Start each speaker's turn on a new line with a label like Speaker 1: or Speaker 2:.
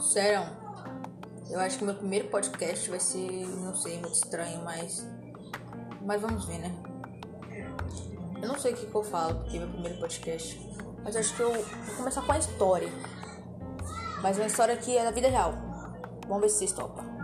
Speaker 1: Sério, eu acho que meu primeiro podcast vai ser, não sei, muito estranho, mas. Mas vamos ver, né? Eu não sei o que, que eu falo, porque é meu primeiro podcast. Mas acho que eu vou começar com a história. Mas uma história que é da vida real. Vamos ver se vocês topam.